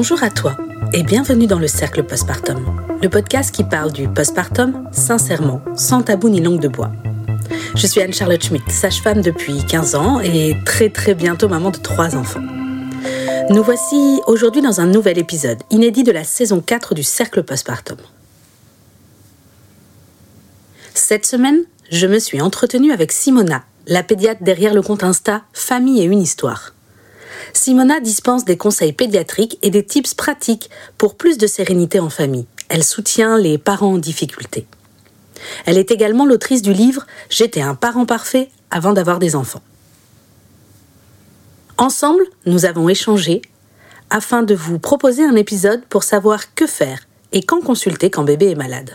Bonjour à toi et bienvenue dans le Cercle Postpartum, le podcast qui parle du postpartum sincèrement, sans tabou ni langue de bois. Je suis Anne-Charlotte Schmidt, sage-femme depuis 15 ans et très très bientôt maman de trois enfants. Nous voici aujourd'hui dans un nouvel épisode, inédit de la saison 4 du Cercle Postpartum. Cette semaine, je me suis entretenue avec Simona, la pédiatre derrière le compte Insta Famille et une histoire. Simona dispense des conseils pédiatriques et des tips pratiques pour plus de sérénité en famille. Elle soutient les parents en difficulté. Elle est également l'autrice du livre J'étais un parent parfait avant d'avoir des enfants. Ensemble, nous avons échangé afin de vous proposer un épisode pour savoir que faire et quand consulter quand bébé est malade.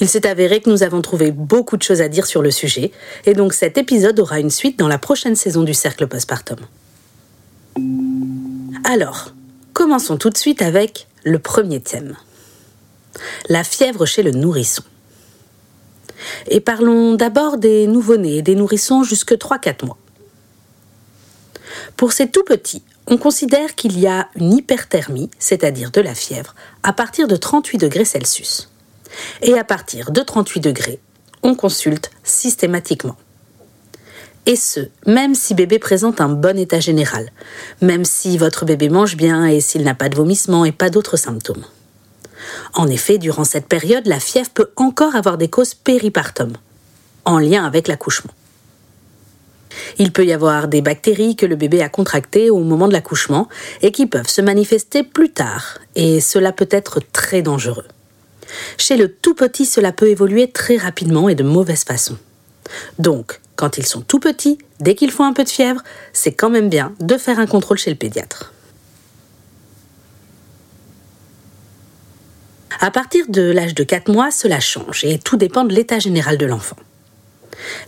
Il s'est avéré que nous avons trouvé beaucoup de choses à dire sur le sujet, et donc cet épisode aura une suite dans la prochaine saison du Cercle Postpartum. Alors, commençons tout de suite avec le premier thème. La fièvre chez le nourrisson. Et parlons d'abord des nouveau-nés et des nourrissons jusque 3-4 mois. Pour ces tout petits, on considère qu'il y a une hyperthermie, c'est-à-dire de la fièvre, à partir de 38 degrés Celsius. Et à partir de 38 degrés, on consulte systématiquement. Et ce, même si bébé présente un bon état général, même si votre bébé mange bien et s'il n'a pas de vomissement et pas d'autres symptômes. En effet, durant cette période, la fièvre peut encore avoir des causes péripartum, en lien avec l'accouchement. Il peut y avoir des bactéries que le bébé a contractées au moment de l'accouchement et qui peuvent se manifester plus tard, et cela peut être très dangereux. Chez le tout petit, cela peut évoluer très rapidement et de mauvaise façon. Donc, quand ils sont tout petits, dès qu'ils font un peu de fièvre, c'est quand même bien de faire un contrôle chez le pédiatre. À partir de l'âge de 4 mois, cela change et tout dépend de l'état général de l'enfant.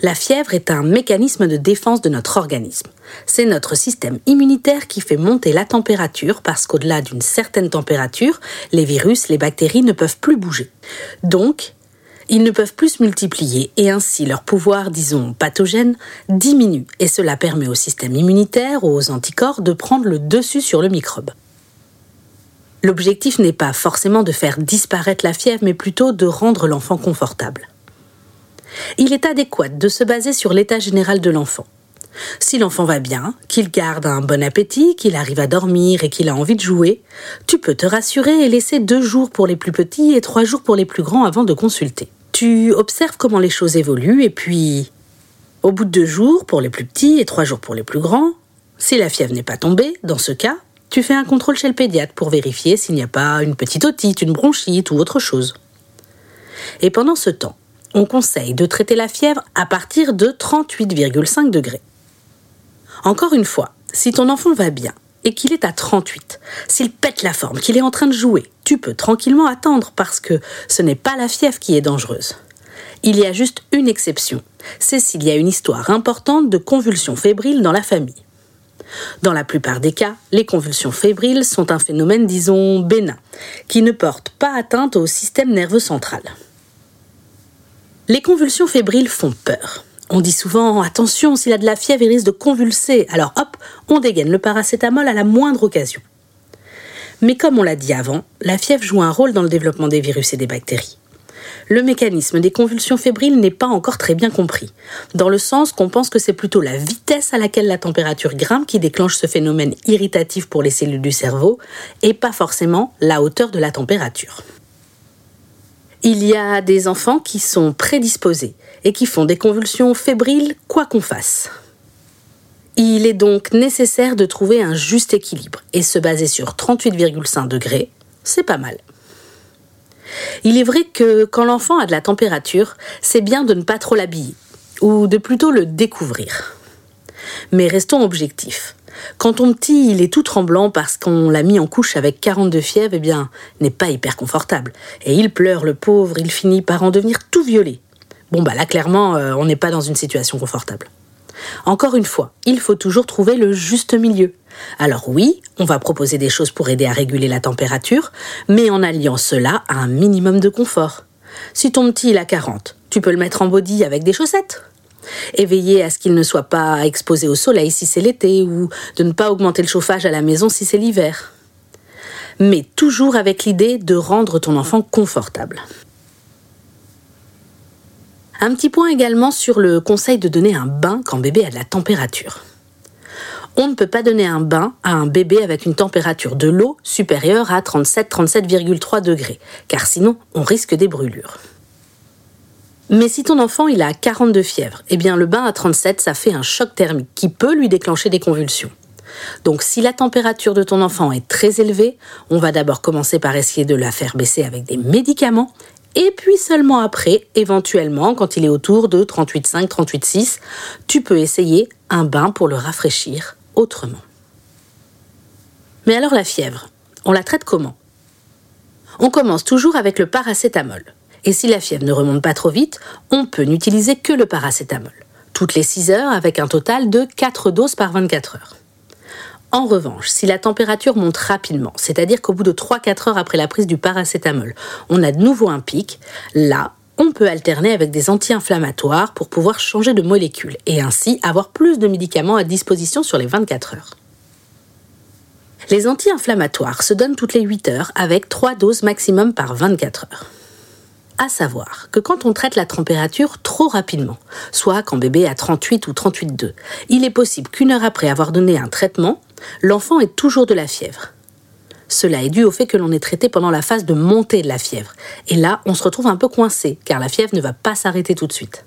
La fièvre est un mécanisme de défense de notre organisme. C'est notre système immunitaire qui fait monter la température parce qu'au-delà d'une certaine température, les virus, les bactéries ne peuvent plus bouger. Donc, ils ne peuvent plus se multiplier et ainsi leur pouvoir, disons, pathogène, diminue et cela permet au système immunitaire, aux anticorps, de prendre le dessus sur le microbe. L'objectif n'est pas forcément de faire disparaître la fièvre, mais plutôt de rendre l'enfant confortable. Il est adéquat de se baser sur l'état général de l'enfant. Si l'enfant va bien, qu'il garde un bon appétit, qu'il arrive à dormir et qu'il a envie de jouer, tu peux te rassurer et laisser deux jours pour les plus petits et trois jours pour les plus grands avant de consulter. Tu observes comment les choses évoluent et puis, au bout de deux jours pour les plus petits et trois jours pour les plus grands, si la fièvre n'est pas tombée, dans ce cas, tu fais un contrôle chez le pédiatre pour vérifier s'il n'y a pas une petite otite, une bronchite ou autre chose. Et pendant ce temps, on conseille de traiter la fièvre à partir de 38,5 degrés. Encore une fois, si ton enfant va bien et qu'il est à 38, s'il pète la forme, qu'il est en train de jouer, tu peux tranquillement attendre parce que ce n'est pas la fièvre qui est dangereuse. Il y a juste une exception, c'est s'il y a une histoire importante de convulsions fébriles dans la famille. Dans la plupart des cas, les convulsions fébriles sont un phénomène, disons, bénin, qui ne porte pas atteinte au système nerveux central. Les convulsions fébriles font peur. On dit souvent attention, s'il a de la fièvre, il risque de convulser. Alors hop, on dégaine le paracétamol à la moindre occasion. Mais comme on l'a dit avant, la fièvre joue un rôle dans le développement des virus et des bactéries. Le mécanisme des convulsions fébriles n'est pas encore très bien compris, dans le sens qu'on pense que c'est plutôt la vitesse à laquelle la température grimpe qui déclenche ce phénomène irritatif pour les cellules du cerveau, et pas forcément la hauteur de la température. Il y a des enfants qui sont prédisposés et qui font des convulsions fébriles quoi qu'on fasse. Il est donc nécessaire de trouver un juste équilibre et se baser sur 38,5 degrés, c'est pas mal. Il est vrai que quand l'enfant a de la température, c'est bien de ne pas trop l'habiller ou de plutôt le découvrir. Mais restons objectifs. Quand ton petit, il est tout tremblant parce qu'on l'a mis en couche avec 42 fièvres, eh bien, n'est pas hyper confortable. Et il pleure, le pauvre, il finit par en devenir tout violet. Bon, bah là, clairement, euh, on n'est pas dans une situation confortable. Encore une fois, il faut toujours trouver le juste milieu. Alors oui, on va proposer des choses pour aider à réguler la température, mais en alliant cela à un minimum de confort. Si ton petit il a 40, tu peux le mettre en body avec des chaussettes et veiller à ce qu'il ne soit pas exposé au soleil si c'est l'été ou de ne pas augmenter le chauffage à la maison si c'est l'hiver. mais toujours avec l'idée de rendre ton enfant confortable. Un petit point également sur le conseil de donner un bain quand bébé a de la température. On ne peut pas donner un bain à un bébé avec une température de l'eau supérieure à 37-37,3 degrés, car sinon on risque des brûlures. Mais si ton enfant il a 42 fièvres, eh bien le bain à 37 ça fait un choc thermique qui peut lui déclencher des convulsions. Donc si la température de ton enfant est très élevée, on va d'abord commencer par essayer de la faire baisser avec des médicaments et puis seulement après, éventuellement, quand il est autour de 38,5, 38,6, tu peux essayer un bain pour le rafraîchir autrement. Mais alors la fièvre, on la traite comment? On commence toujours avec le paracétamol. Et si la fièvre ne remonte pas trop vite, on peut n'utiliser que le paracétamol, toutes les 6 heures avec un total de 4 doses par 24 heures. En revanche, si la température monte rapidement, c'est-à-dire qu'au bout de 3-4 heures après la prise du paracétamol, on a de nouveau un pic, là, on peut alterner avec des anti-inflammatoires pour pouvoir changer de molécule et ainsi avoir plus de médicaments à disposition sur les 24 heures. Les anti-inflammatoires se donnent toutes les 8 heures avec 3 doses maximum par 24 heures. À savoir que quand on traite la température trop rapidement, soit quand bébé a 38 ou 38,2, il est possible qu'une heure après avoir donné un traitement, l'enfant ait toujours de la fièvre. Cela est dû au fait que l'on est traité pendant la phase de montée de la fièvre. Et là, on se retrouve un peu coincé, car la fièvre ne va pas s'arrêter tout de suite.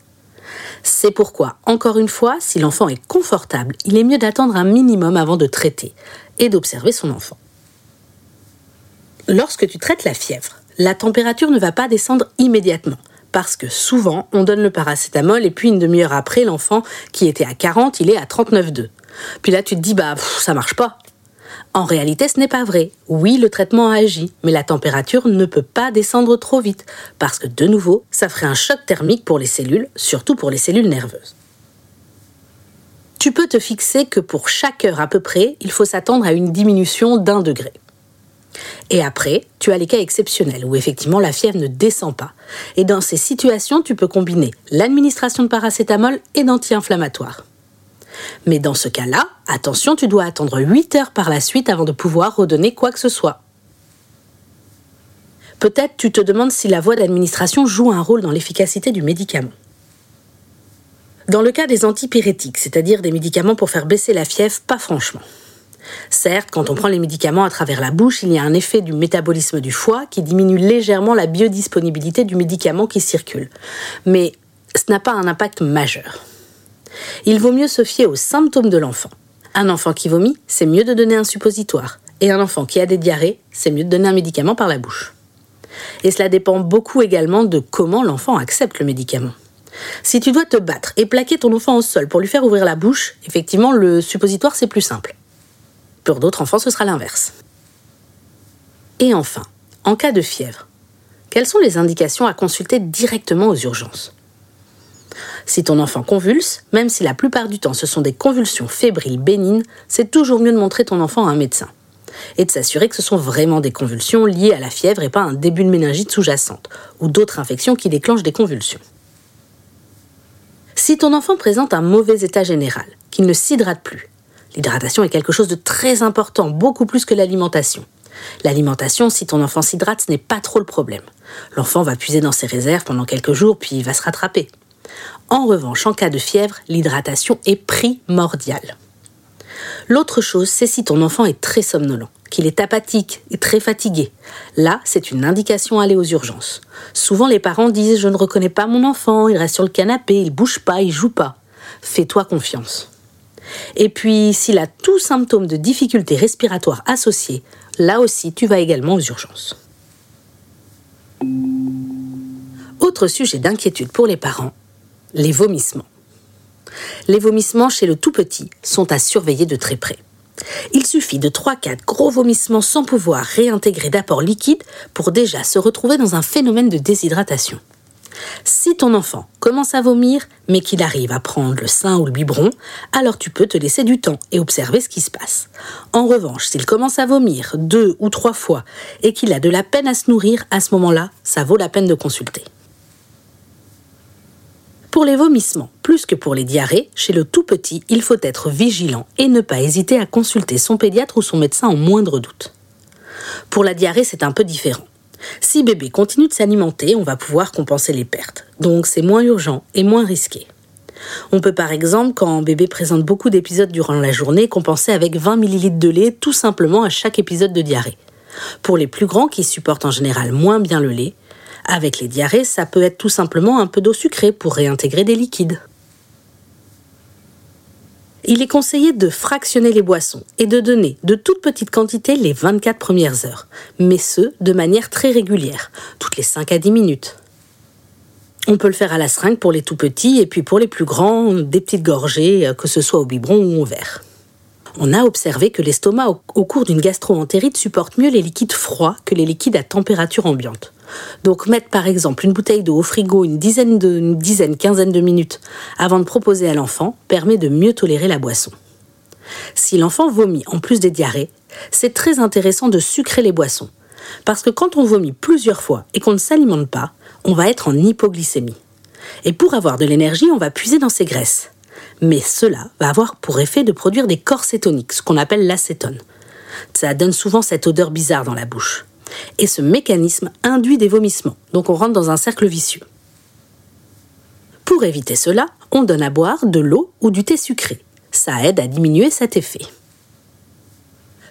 C'est pourquoi, encore une fois, si l'enfant est confortable, il est mieux d'attendre un minimum avant de traiter et d'observer son enfant. Lorsque tu traites la fièvre, la température ne va pas descendre immédiatement. Parce que souvent, on donne le paracétamol et puis une demi-heure après, l'enfant qui était à 40, il est à 39,2. Puis là, tu te dis, bah, ça marche pas. En réalité, ce n'est pas vrai. Oui, le traitement a agi, mais la température ne peut pas descendre trop vite, parce que de nouveau, ça ferait un choc thermique pour les cellules, surtout pour les cellules nerveuses. Tu peux te fixer que pour chaque heure à peu près, il faut s'attendre à une diminution d'un degré. Et après, tu as les cas exceptionnels où effectivement la fièvre ne descend pas. Et dans ces situations, tu peux combiner l'administration de paracétamol et d'anti-inflammatoires. Mais dans ce cas-là, attention, tu dois attendre 8 heures par la suite avant de pouvoir redonner quoi que ce soit. Peut-être tu te demandes si la voie d'administration joue un rôle dans l'efficacité du médicament. Dans le cas des antipyrétiques, c'est-à-dire des médicaments pour faire baisser la fièvre, pas franchement. Certes, quand on prend les médicaments à travers la bouche, il y a un effet du métabolisme du foie qui diminue légèrement la biodisponibilité du médicament qui circule. Mais ce n'a pas un impact majeur. Il vaut mieux se fier aux symptômes de l'enfant. Un enfant qui vomit, c'est mieux de donner un suppositoire. Et un enfant qui a des diarrhées, c'est mieux de donner un médicament par la bouche. Et cela dépend beaucoup également de comment l'enfant accepte le médicament. Si tu dois te battre et plaquer ton enfant au sol pour lui faire ouvrir la bouche, effectivement, le suppositoire, c'est plus simple. Pour d'autres enfants, ce sera l'inverse. Et enfin, en cas de fièvre, quelles sont les indications à consulter directement aux urgences? Si ton enfant convulse, même si la plupart du temps ce sont des convulsions fébriles bénignes, c'est toujours mieux de montrer ton enfant à un médecin. Et de s'assurer que ce sont vraiment des convulsions liées à la fièvre et pas un début de méningite sous-jacente, ou d'autres infections qui déclenchent des convulsions. Si ton enfant présente un mauvais état général, qu'il ne s'hydrate plus, l'hydratation est quelque chose de très important, beaucoup plus que l'alimentation. L'alimentation, si ton enfant s'hydrate, ce n'est pas trop le problème. L'enfant va puiser dans ses réserves pendant quelques jours, puis il va se rattraper. En revanche, en cas de fièvre, l'hydratation est primordiale. L'autre chose, c'est si ton enfant est très somnolent, qu'il est apathique et très fatigué. Là, c'est une indication à aller aux urgences. Souvent, les parents disent Je ne reconnais pas mon enfant, il reste sur le canapé, il bouge pas, il joue pas. Fais-toi confiance. Et puis, s'il a tout symptôme de difficulté respiratoire associés, là aussi, tu vas également aux urgences. Autre sujet d'inquiétude pour les parents, les vomissements. Les vomissements chez le tout petit sont à surveiller de très près. Il suffit de 3-4 gros vomissements sans pouvoir réintégrer d'apport liquide pour déjà se retrouver dans un phénomène de déshydratation. Si ton enfant commence à vomir, mais qu'il arrive à prendre le sein ou le biberon, alors tu peux te laisser du temps et observer ce qui se passe. En revanche, s'il commence à vomir deux ou trois fois et qu'il a de la peine à se nourrir, à ce moment-là, ça vaut la peine de consulter. Pour les vomissements, plus que pour les diarrhées, chez le tout petit, il faut être vigilant et ne pas hésiter à consulter son pédiatre ou son médecin en moindre doute. Pour la diarrhée, c'est un peu différent. Si bébé continue de s'alimenter, on va pouvoir compenser les pertes. Donc c'est moins urgent et moins risqué. On peut par exemple, quand bébé présente beaucoup d'épisodes durant la journée, compenser avec 20 ml de lait tout simplement à chaque épisode de diarrhée. Pour les plus grands qui supportent en général moins bien le lait, avec les diarrhées, ça peut être tout simplement un peu d'eau sucrée pour réintégrer des liquides. Il est conseillé de fractionner les boissons et de donner de toutes petites quantités les 24 premières heures, mais ce, de manière très régulière, toutes les 5 à 10 minutes. On peut le faire à la seringue pour les tout petits et puis pour les plus grands, des petites gorgées, que ce soit au biberon ou au verre. On a observé que l'estomac au cours d'une gastro-entérite supporte mieux les liquides froids que les liquides à température ambiante. Donc mettre par exemple une bouteille d'eau au frigo une dizaine, de, une dizaine, quinzaine de minutes avant de proposer à l'enfant permet de mieux tolérer la boisson. Si l'enfant vomit en plus des diarrhées, c'est très intéressant de sucrer les boissons. Parce que quand on vomit plusieurs fois et qu'on ne s'alimente pas, on va être en hypoglycémie. Et pour avoir de l'énergie, on va puiser dans ses graisses. Mais cela va avoir pour effet de produire des corps cétoniques, ce qu'on appelle l'acétone. Ça donne souvent cette odeur bizarre dans la bouche. Et ce mécanisme induit des vomissements, donc on rentre dans un cercle vicieux. Pour éviter cela, on donne à boire de l'eau ou du thé sucré. Ça aide à diminuer cet effet.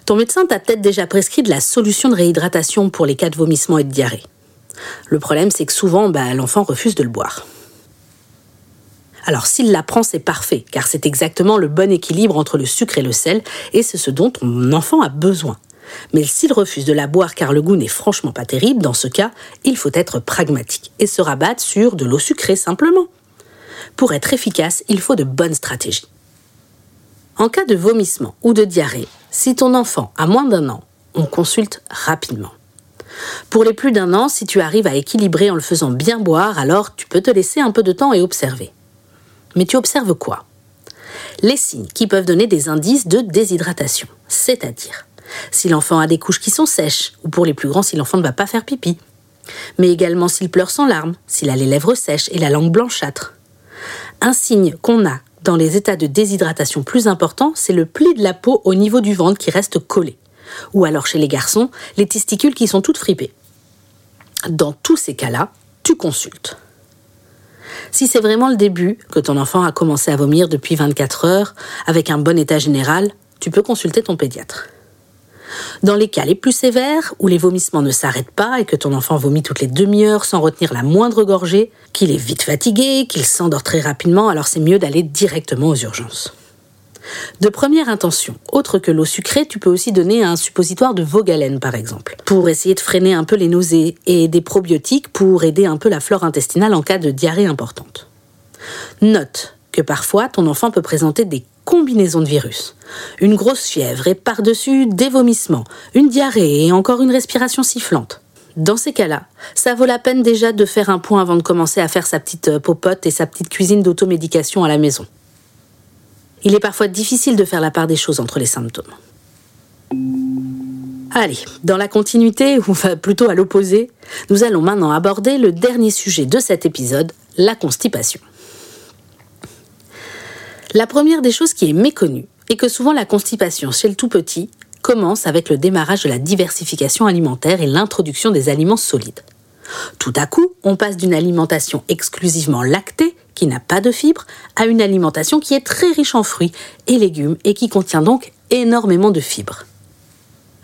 Ton médecin t'a peut-être déjà prescrit de la solution de réhydratation pour les cas de vomissement et de diarrhée. Le problème, c'est que souvent, bah, l'enfant refuse de le boire. Alors s'il la prend, c'est parfait, car c'est exactement le bon équilibre entre le sucre et le sel, et c'est ce dont ton enfant a besoin. Mais s'il refuse de la boire car le goût n'est franchement pas terrible, dans ce cas, il faut être pragmatique et se rabattre sur de l'eau sucrée simplement. Pour être efficace, il faut de bonnes stratégies. En cas de vomissement ou de diarrhée, si ton enfant a moins d'un an, on consulte rapidement. Pour les plus d'un an, si tu arrives à équilibrer en le faisant bien boire, alors tu peux te laisser un peu de temps et observer. Mais tu observes quoi? Les signes qui peuvent donner des indices de déshydratation, c'est-à-dire si l'enfant a des couches qui sont sèches, ou pour les plus grands si l'enfant ne va pas faire pipi. Mais également s'il pleure sans larmes, s'il a les lèvres sèches et la langue blanchâtre. Un signe qu'on a dans les états de déshydratation plus importants, c'est le pli de la peau au niveau du ventre qui reste collé. Ou alors chez les garçons, les testicules qui sont toutes fripées. Dans tous ces cas-là, tu consultes. Si c'est vraiment le début, que ton enfant a commencé à vomir depuis 24 heures, avec un bon état général, tu peux consulter ton pédiatre. Dans les cas les plus sévères, où les vomissements ne s'arrêtent pas et que ton enfant vomit toutes les demi-heures sans retenir la moindre gorgée, qu'il est vite fatigué, qu'il s'endort très rapidement, alors c'est mieux d'aller directement aux urgences. De première intention, autre que l'eau sucrée, tu peux aussi donner un suppositoire de Vogalène par exemple, pour essayer de freiner un peu les nausées, et des probiotiques pour aider un peu la flore intestinale en cas de diarrhée importante. Note que parfois ton enfant peut présenter des combinaisons de virus. Une grosse fièvre et par-dessus des vomissements, une diarrhée et encore une respiration sifflante. Dans ces cas-là, ça vaut la peine déjà de faire un point avant de commencer à faire sa petite euh, popote et sa petite cuisine d'automédication à la maison. Il est parfois difficile de faire la part des choses entre les symptômes. Allez, dans la continuité, ou plutôt à l'opposé, nous allons maintenant aborder le dernier sujet de cet épisode, la constipation. La première des choses qui est méconnue est que souvent la constipation chez le tout petit commence avec le démarrage de la diversification alimentaire et l'introduction des aliments solides. Tout à coup, on passe d'une alimentation exclusivement lactée, qui n'a pas de fibres, à une alimentation qui est très riche en fruits et légumes et qui contient donc énormément de fibres.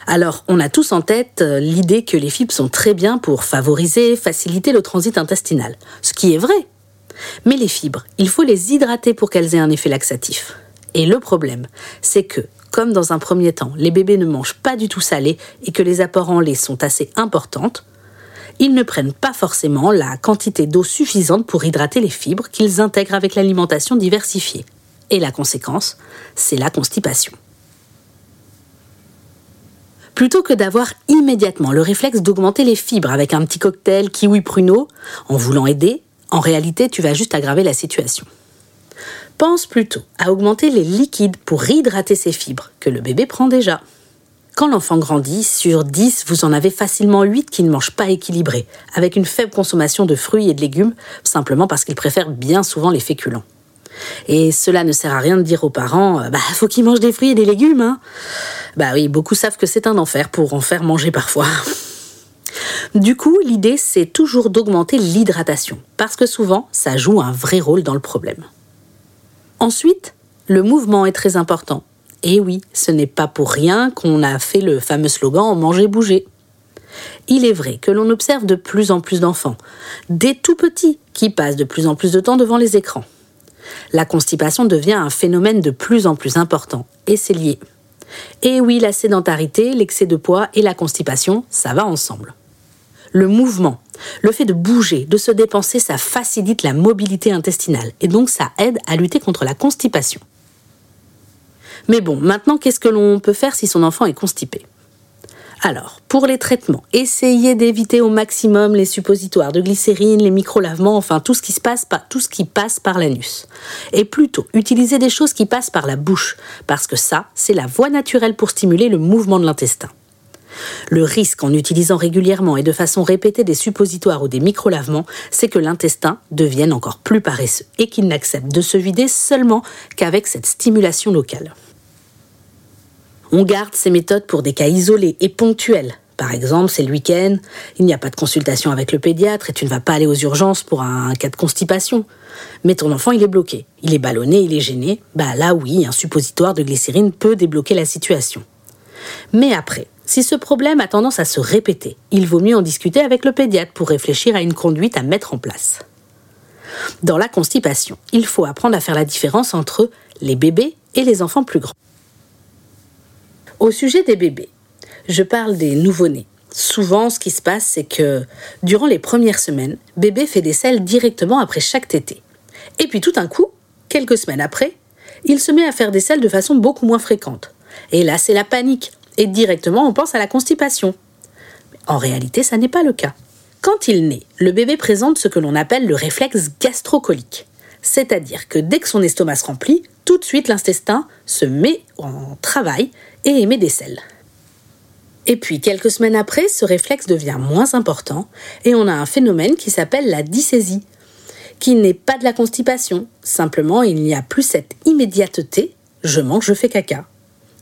Alors, on a tous en tête euh, l'idée que les fibres sont très bien pour favoriser, faciliter le transit intestinal, ce qui est vrai. Mais les fibres, il faut les hydrater pour qu'elles aient un effet laxatif. Et le problème, c'est que, comme dans un premier temps, les bébés ne mangent pas du tout salé et que les apports en lait sont assez importantes, ils ne prennent pas forcément la quantité d'eau suffisante pour hydrater les fibres qu'ils intègrent avec l'alimentation diversifiée. Et la conséquence, c'est la constipation. Plutôt que d'avoir immédiatement le réflexe d'augmenter les fibres avec un petit cocktail kiwi pruneau, en voulant aider, en réalité tu vas juste aggraver la situation. Pense plutôt à augmenter les liquides pour réhydrater ces fibres que le bébé prend déjà. Quand l'enfant grandit, sur 10, vous en avez facilement 8 qui ne mangent pas équilibré, avec une faible consommation de fruits et de légumes, simplement parce qu'ils préfèrent bien souvent les féculents. Et cela ne sert à rien de dire aux parents, euh, bah, faut qu'ils mangent des fruits et des légumes, hein. Bah oui, beaucoup savent que c'est un enfer pour en faire manger parfois. Du coup, l'idée, c'est toujours d'augmenter l'hydratation, parce que souvent, ça joue un vrai rôle dans le problème. Ensuite, le mouvement est très important. Et oui, ce n'est pas pour rien qu'on a fait le fameux slogan Manger, bouger. Il est vrai que l'on observe de plus en plus d'enfants, des tout petits, qui passent de plus en plus de temps devant les écrans. La constipation devient un phénomène de plus en plus important, et c'est lié. Et oui, la sédentarité, l'excès de poids et la constipation, ça va ensemble. Le mouvement, le fait de bouger, de se dépenser, ça facilite la mobilité intestinale et donc ça aide à lutter contre la constipation. Mais bon, maintenant, qu'est-ce que l'on peut faire si son enfant est constipé? Alors, pour les traitements, essayez d'éviter au maximum les suppositoires de glycérine, les micro-lavements, enfin tout ce qui se passe par, passe par l'anus. Et plutôt, utilisez des choses qui passent par la bouche, parce que ça, c'est la voie naturelle pour stimuler le mouvement de l'intestin. Le risque en utilisant régulièrement et de façon répétée des suppositoires ou des micro-lavements, c'est que l'intestin devienne encore plus paresseux et qu'il n'accepte de se vider seulement qu'avec cette stimulation locale. On garde ces méthodes pour des cas isolés et ponctuels. Par exemple, c'est le week-end, il n'y a pas de consultation avec le pédiatre et tu ne vas pas aller aux urgences pour un cas de constipation. Mais ton enfant, il est bloqué, il est ballonné, il est gêné. Bah là, oui, un suppositoire de glycérine peut débloquer la situation. Mais après, si ce problème a tendance à se répéter, il vaut mieux en discuter avec le pédiatre pour réfléchir à une conduite à mettre en place. Dans la constipation, il faut apprendre à faire la différence entre les bébés et les enfants plus grands. Au sujet des bébés, je parle des nouveau-nés. Souvent, ce qui se passe, c'est que durant les premières semaines, bébé fait des selles directement après chaque tétée. Et puis tout d'un coup, quelques semaines après, il se met à faire des selles de façon beaucoup moins fréquente. Et là, c'est la panique et directement on pense à la constipation. En réalité, ça n'est pas le cas. Quand il naît, le bébé présente ce que l'on appelle le réflexe gastrocolique. C'est-à-dire que dès que son estomac se remplit, tout de suite l'intestin se met en travail et émet des selles. Et puis, quelques semaines après, ce réflexe devient moins important et on a un phénomène qui s'appelle la dyssésie, qui n'est pas de la constipation, simplement il n'y a plus cette immédiateté je mange, je fais caca.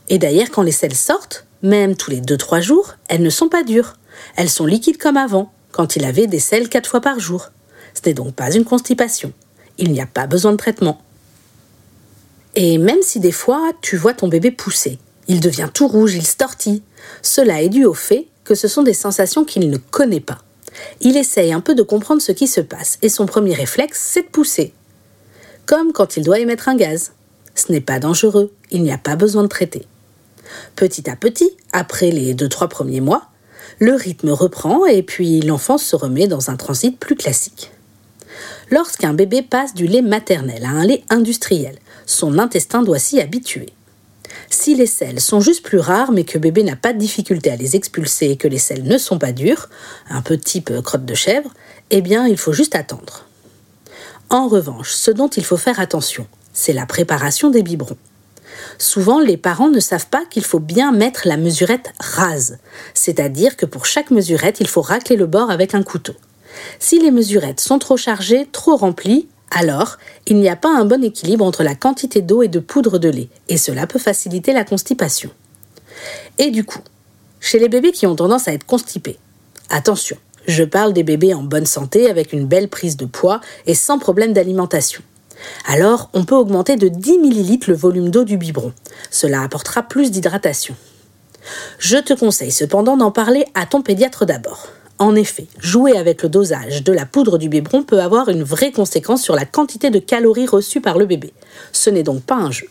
Et d'ailleurs, quand les selles sortent, même tous les 2-3 jours, elles ne sont pas dures. Elles sont liquides comme avant, quand il avait des selles 4 fois par jour. Ce n'est donc pas une constipation. Il n'y a pas besoin de traitement. Et même si des fois tu vois ton bébé pousser, il devient tout rouge, il stortit, cela est dû au fait que ce sont des sensations qu'il ne connaît pas. Il essaye un peu de comprendre ce qui se passe et son premier réflexe, c'est de pousser. Comme quand il doit émettre un gaz. Ce n'est pas dangereux, il n'y a pas besoin de traiter. Petit à petit, après les 2-3 premiers mois, le rythme reprend et puis l'enfant se remet dans un transit plus classique. Lorsqu'un bébé passe du lait maternel à un lait industriel, son intestin doit s'y habituer. Si les selles sont juste plus rares mais que bébé n'a pas de difficulté à les expulser et que les selles ne sont pas dures, un peu type crotte de chèvre, eh bien il faut juste attendre. En revanche, ce dont il faut faire attention, c'est la préparation des biberons. Souvent, les parents ne savent pas qu'il faut bien mettre la mesurette rase, c'est-à-dire que pour chaque mesurette, il faut racler le bord avec un couteau. Si les mesurettes sont trop chargées, trop remplies, alors il n'y a pas un bon équilibre entre la quantité d'eau et de poudre de lait, et cela peut faciliter la constipation. Et du coup, chez les bébés qui ont tendance à être constipés, attention, je parle des bébés en bonne santé avec une belle prise de poids et sans problème d'alimentation. Alors, on peut augmenter de 10 ml le volume d'eau du biberon. Cela apportera plus d'hydratation. Je te conseille cependant d'en parler à ton pédiatre d'abord. En effet, jouer avec le dosage de la poudre du biberon peut avoir une vraie conséquence sur la quantité de calories reçues par le bébé. Ce n'est donc pas un jeu.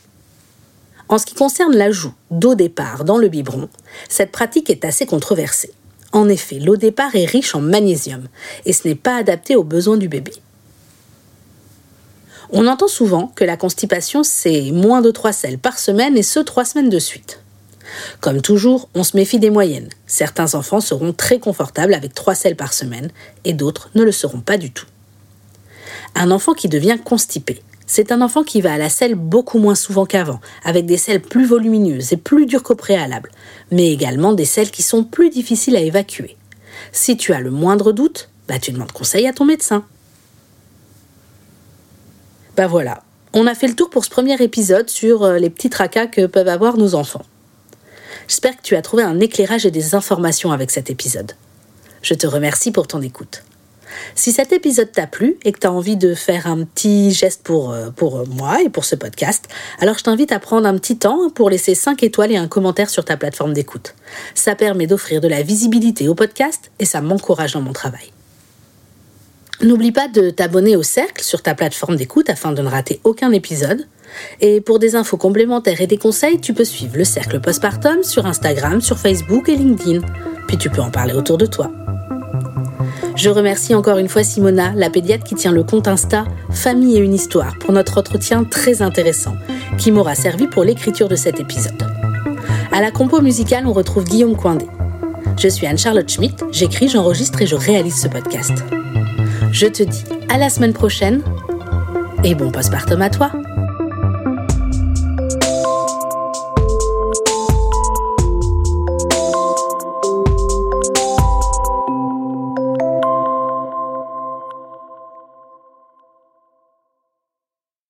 En ce qui concerne l'ajout d'eau départ dans le biberon, cette pratique est assez controversée. En effet, l'eau départ est riche en magnésium et ce n'est pas adapté aux besoins du bébé. On entend souvent que la constipation, c'est moins de 3 selles par semaine et ce, 3 semaines de suite. Comme toujours, on se méfie des moyennes. Certains enfants seront très confortables avec 3 selles par semaine et d'autres ne le seront pas du tout. Un enfant qui devient constipé, c'est un enfant qui va à la selle beaucoup moins souvent qu'avant, avec des selles plus volumineuses et plus dures qu'au préalable, mais également des selles qui sont plus difficiles à évacuer. Si tu as le moindre doute, bah tu demandes conseil à ton médecin. Bah voilà, on a fait le tour pour ce premier épisode sur euh, les petits tracas que peuvent avoir nos enfants. J'espère que tu as trouvé un éclairage et des informations avec cet épisode. Je te remercie pour ton écoute. Si cet épisode t'a plu et que tu as envie de faire un petit geste pour, euh, pour moi et pour ce podcast, alors je t'invite à prendre un petit temps pour laisser 5 étoiles et un commentaire sur ta plateforme d'écoute. Ça permet d'offrir de la visibilité au podcast et ça m'encourage dans mon travail. N'oublie pas de t'abonner au cercle sur ta plateforme d'écoute afin de ne rater aucun épisode. Et pour des infos complémentaires et des conseils, tu peux suivre le cercle postpartum sur Instagram, sur Facebook et LinkedIn. Puis tu peux en parler autour de toi. Je remercie encore une fois Simona, la pédiatre qui tient le compte Insta Famille et une histoire pour notre entretien très intéressant, qui m'aura servi pour l'écriture de cet épisode. À la compo musicale, on retrouve Guillaume Coindé. Je suis Anne-Charlotte Schmitt, j'écris, j'enregistre et je réalise ce podcast. Je te dis à la semaine prochaine et bon postpartum à toi